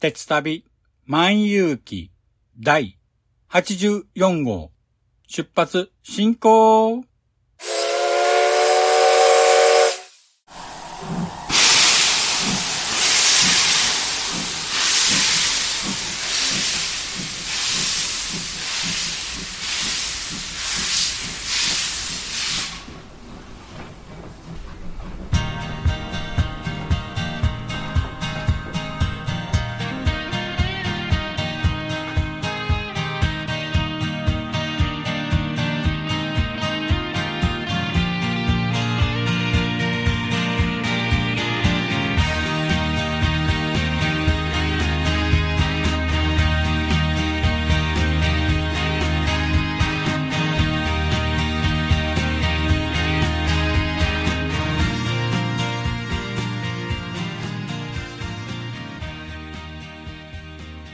鉄旅万有記第84号。出発進行。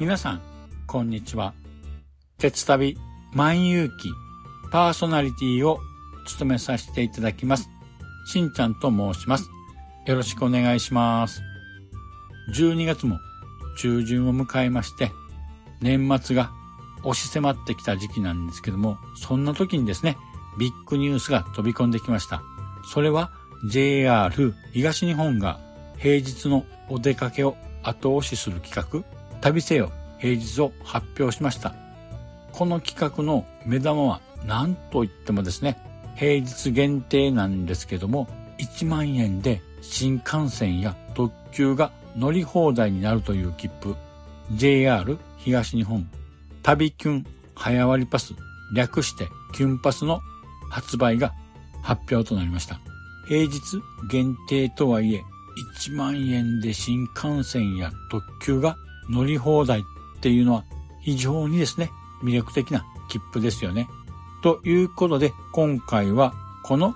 皆さん、こんにちは。鉄旅万有記パーソナリティを務めさせていただきます。しんちゃんと申します。よろしくお願いします。12月も中旬を迎えまして、年末が押し迫ってきた時期なんですけども、そんな時にですね、ビッグニュースが飛び込んできました。それは JR 東日本が平日のお出かけを後押しする企画、旅せよ平日を発表しました。この企画の目玉は何と言ってもですね、平日限定なんですけども、1万円で新幹線や特急が乗り放題になるという切符、JR 東日本旅キュン早割パス、略してキュンパスの発売が発表となりました。平日限定とはいえ、1万円で新幹線や特急が乗り放題っていうのは非常にですね、魅力的な切符ですよね。ということで、今回はこの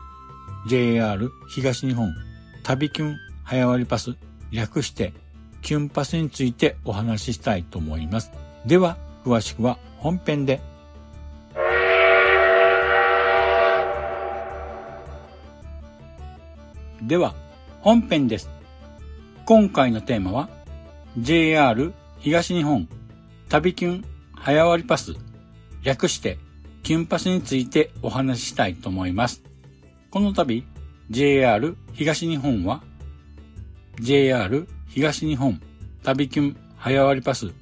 JR 東日本旅キュン早割パス略してキュンパスについてお話ししたいと思います。では、詳しくは本編で。では、本編です。今回のテーマは JR 東日本旅キュン早割パス略してキュンパスについてお話ししたいと思います。この度 JR 東日本は JR 東日本旅キュン早割りパス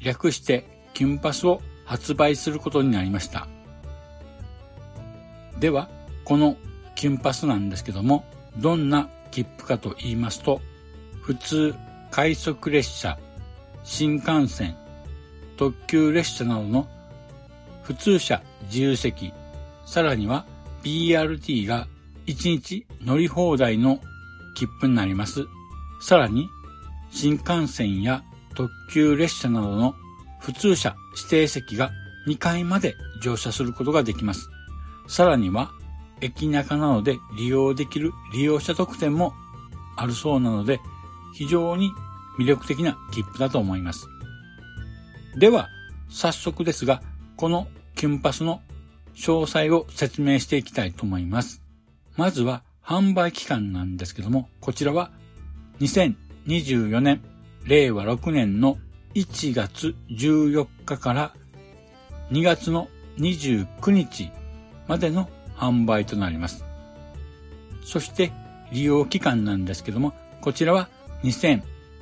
略してキュンパスを発売することになりました。では、このキュンパスなんですけども、どんな切符かと言いますと、普通快速列車、新幹線、特急列車などの普通車自由席、さらには BRT が1日乗り放題の切符になります。さらに新幹線や特急列車などの普通車指定席が2階まで乗車することができます。さらには駅中などで利用できる利用者特典もあるそうなので非常に魅力的な切符だと思います。では、早速ですが、このキュンパスの詳細を説明していきたいと思います。まずは販売期間なんですけども、こちらは2024年、令和6年の1月14日から2月の29日までの販売となります。そして利用期間なんですけども、こちらは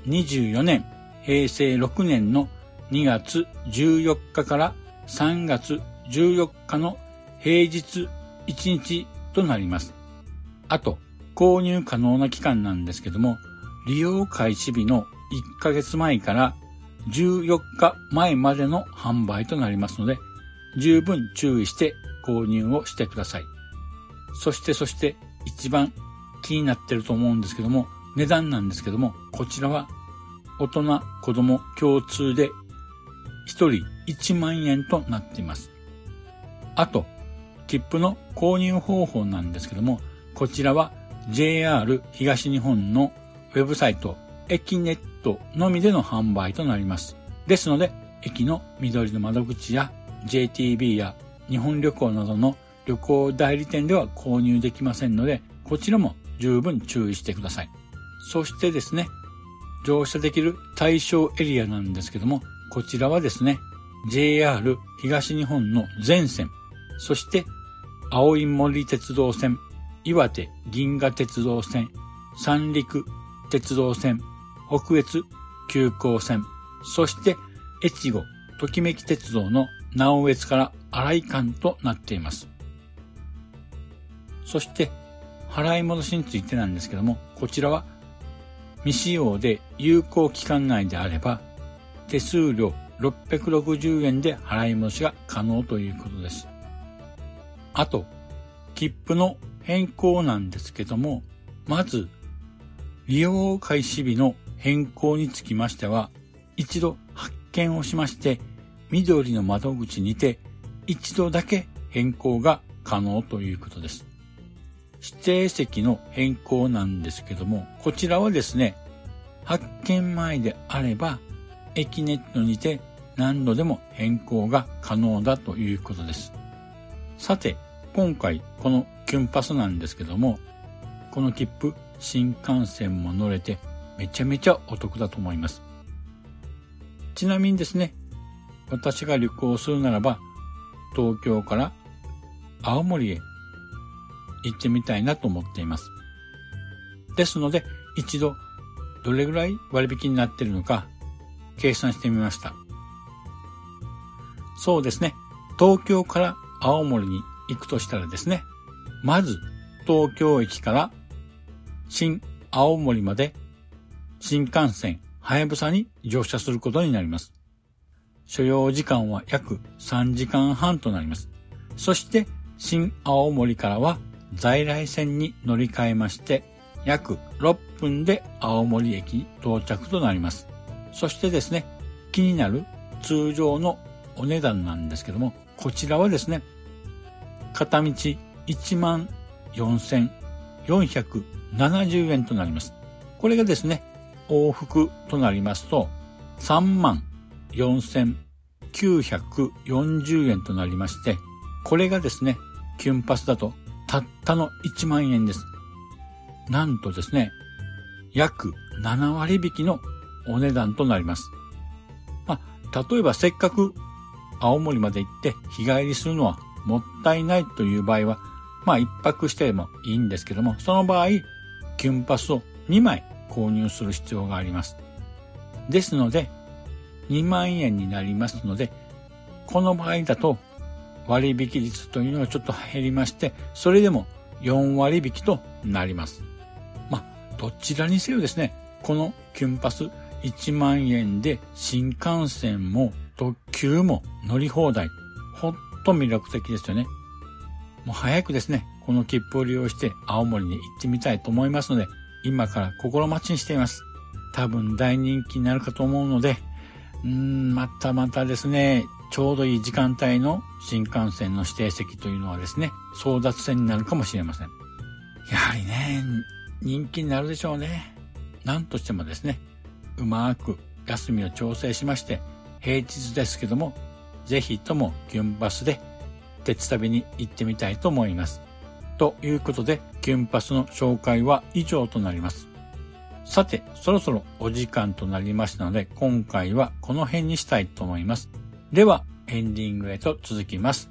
24年平成6年の2月14日から3月14日の平日1日となります。あと、購入可能な期間なんですけども、利用開始日の1ヶ月前から14日前までの販売となりますので、十分注意して購入をしてください。そしてそして一番気になってると思うんですけども、値段なんですけども、こちらは大人、子供共通で1人1万円となっています。あと、切符の購入方法なんですけども、こちらは JR 東日本のウェブサイト、駅ネットのみでの販売となります。ですので、駅の緑の窓口や JTB や日本旅行などの旅行代理店では購入できませんので、こちらも十分注意してください。そしてですね、乗車できる対象エリアなんですけども、こちらはですね、JR 東日本の全線、そして青い森鉄道線、岩手銀河鉄道線、三陸鉄道線、北越急行線、そして越後ときめき鉄道の直江津から荒井間となっています。そして、払い戻しについてなんですけども、こちらは未使用で有効期間内であれば、手数料660円で払い戻しが可能ということです。あと、切符の変更なんですけども、まず、利用開始日の変更につきましては、一度発見をしまして、緑の窓口にて一度だけ変更が可能ということです。指定席の変更なんですけども、こちらはですね、発見前であれば、駅ネットにて何度でも変更が可能だということです。さて、今回このキュンパスなんですけども、この切符、新幹線も乗れてめちゃめちゃお得だと思います。ちなみにですね、私が旅行するならば、東京から青森へ行ってみたいなと思っています。ですので、一度どれぐらい割引になっているのか計算してみました。そうですね。東京から青森に行くとしたらですね、まず東京駅から新青森まで新幹線はやぶさに乗車することになります。所要時間は約3時間半となります。そして新青森からは在来線に乗り換えまして、約6分で青森駅到着となります。そしてですね、気になる通常のお値段なんですけども、こちらはですね、片道14,470円となります。これがですね、往復となりますと、3万4940円となりまして、これがですね、キュンパスだとたったの1万円です。なんとですね、約7割引きのお値段となります。まあ、例えばせっかく青森まで行って日帰りするのはもったいないという場合は、まあ一泊してもいいんですけども、その場合、キュンパスを2枚購入する必要があります。ですので、2万円になりますので、この場合だと割引率というのがちょっと減りまして、それでも4割引となります。まあ、どちらにせよですね、このキュンパス1万円で新幹線も特急も乗り放題。ほんと魅力的ですよね。もう早くですね、この切符を利用して青森に行ってみたいと思いますので、今から心待ちにしています。多分大人気になるかと思うので、うーん、またまたですね、ちょうどいい時間帯の新幹線の指定席というのはですね、争奪戦になるかもしれません。やはりね、人気になるでしょうね。何としてもですね、うまく休みを調整しまして、平日ですけども、ぜひともキュンパスで鉄旅に行ってみたいと思います。ということで、キュンパスの紹介は以上となります。さて、そろそろお時間となりましたので、今回はこの辺にしたいと思います。では、エンディングへと続きます。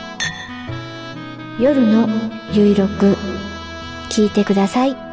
夜のゆいろく聞いてください。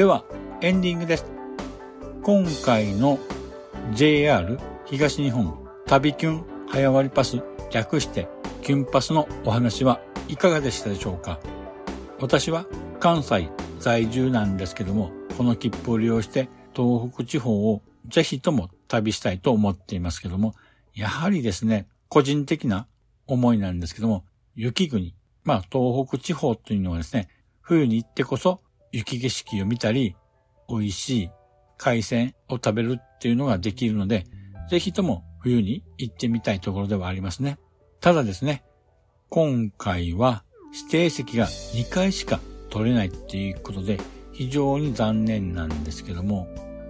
では、エンディングです。今回の JR 東日本旅キュン早割パス略してキュンパスのお話はいかがでしたでしょうか？私は関西在住なんですけども、この切符を利用して東北地方をぜひとも旅したいと思っていますけども、やはりですね、個人的な思いなんですけども、雪国、まあ東北地方というのはですね、冬に行ってこそ雪景色を見たり、美味しい海鮮を食べるっていうのができるので、ぜひとも冬に行ってみたいところではありますね。ただですね、今回は指定席が2回しか取れないっていうことで非常に残念なんですけども、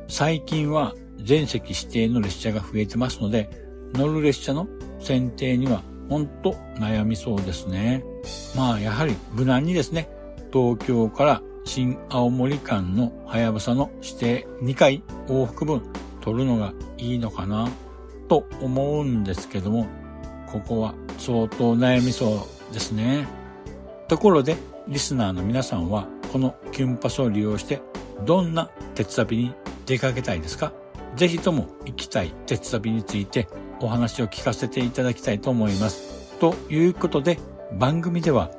最近は全席指定の列車が増えてますので、乗る列車の選定には本当悩みそうですね。まあやはり無難にですね、東京から新青森間のはやぶさの指定2回往復分取るのがいいのかなと思うんですけども、ここは相当悩みそうですね。ところで、リスナーの皆さんはこのキュンパスを利用してどんな鉄旅に出かけたいですか？ぜひとも行きたい鉄旅についてお話を聞かせていただきたいと思います。ということで番組では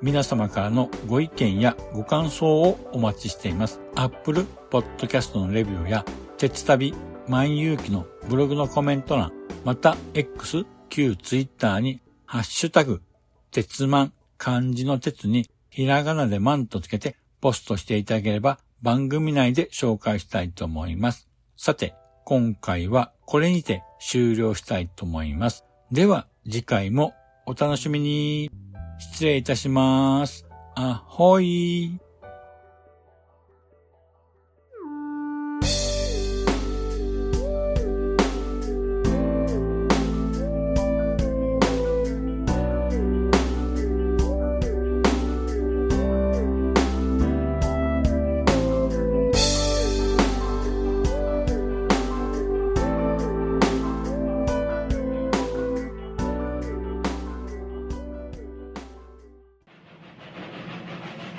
皆様からのご意見やご感想をお待ちしています。Apple Podcast のレビューや、鉄旅万有機のブログのコメント欄、また X、旧 Twitter に、ハッシュタグ、鉄万、漢字の鉄に、ひらがなで万とつけてポストしていただければ番組内で紹介したいと思います。さて、今回はこれにて終了したいと思います。では、次回もお楽しみに。失礼いたします。あほい。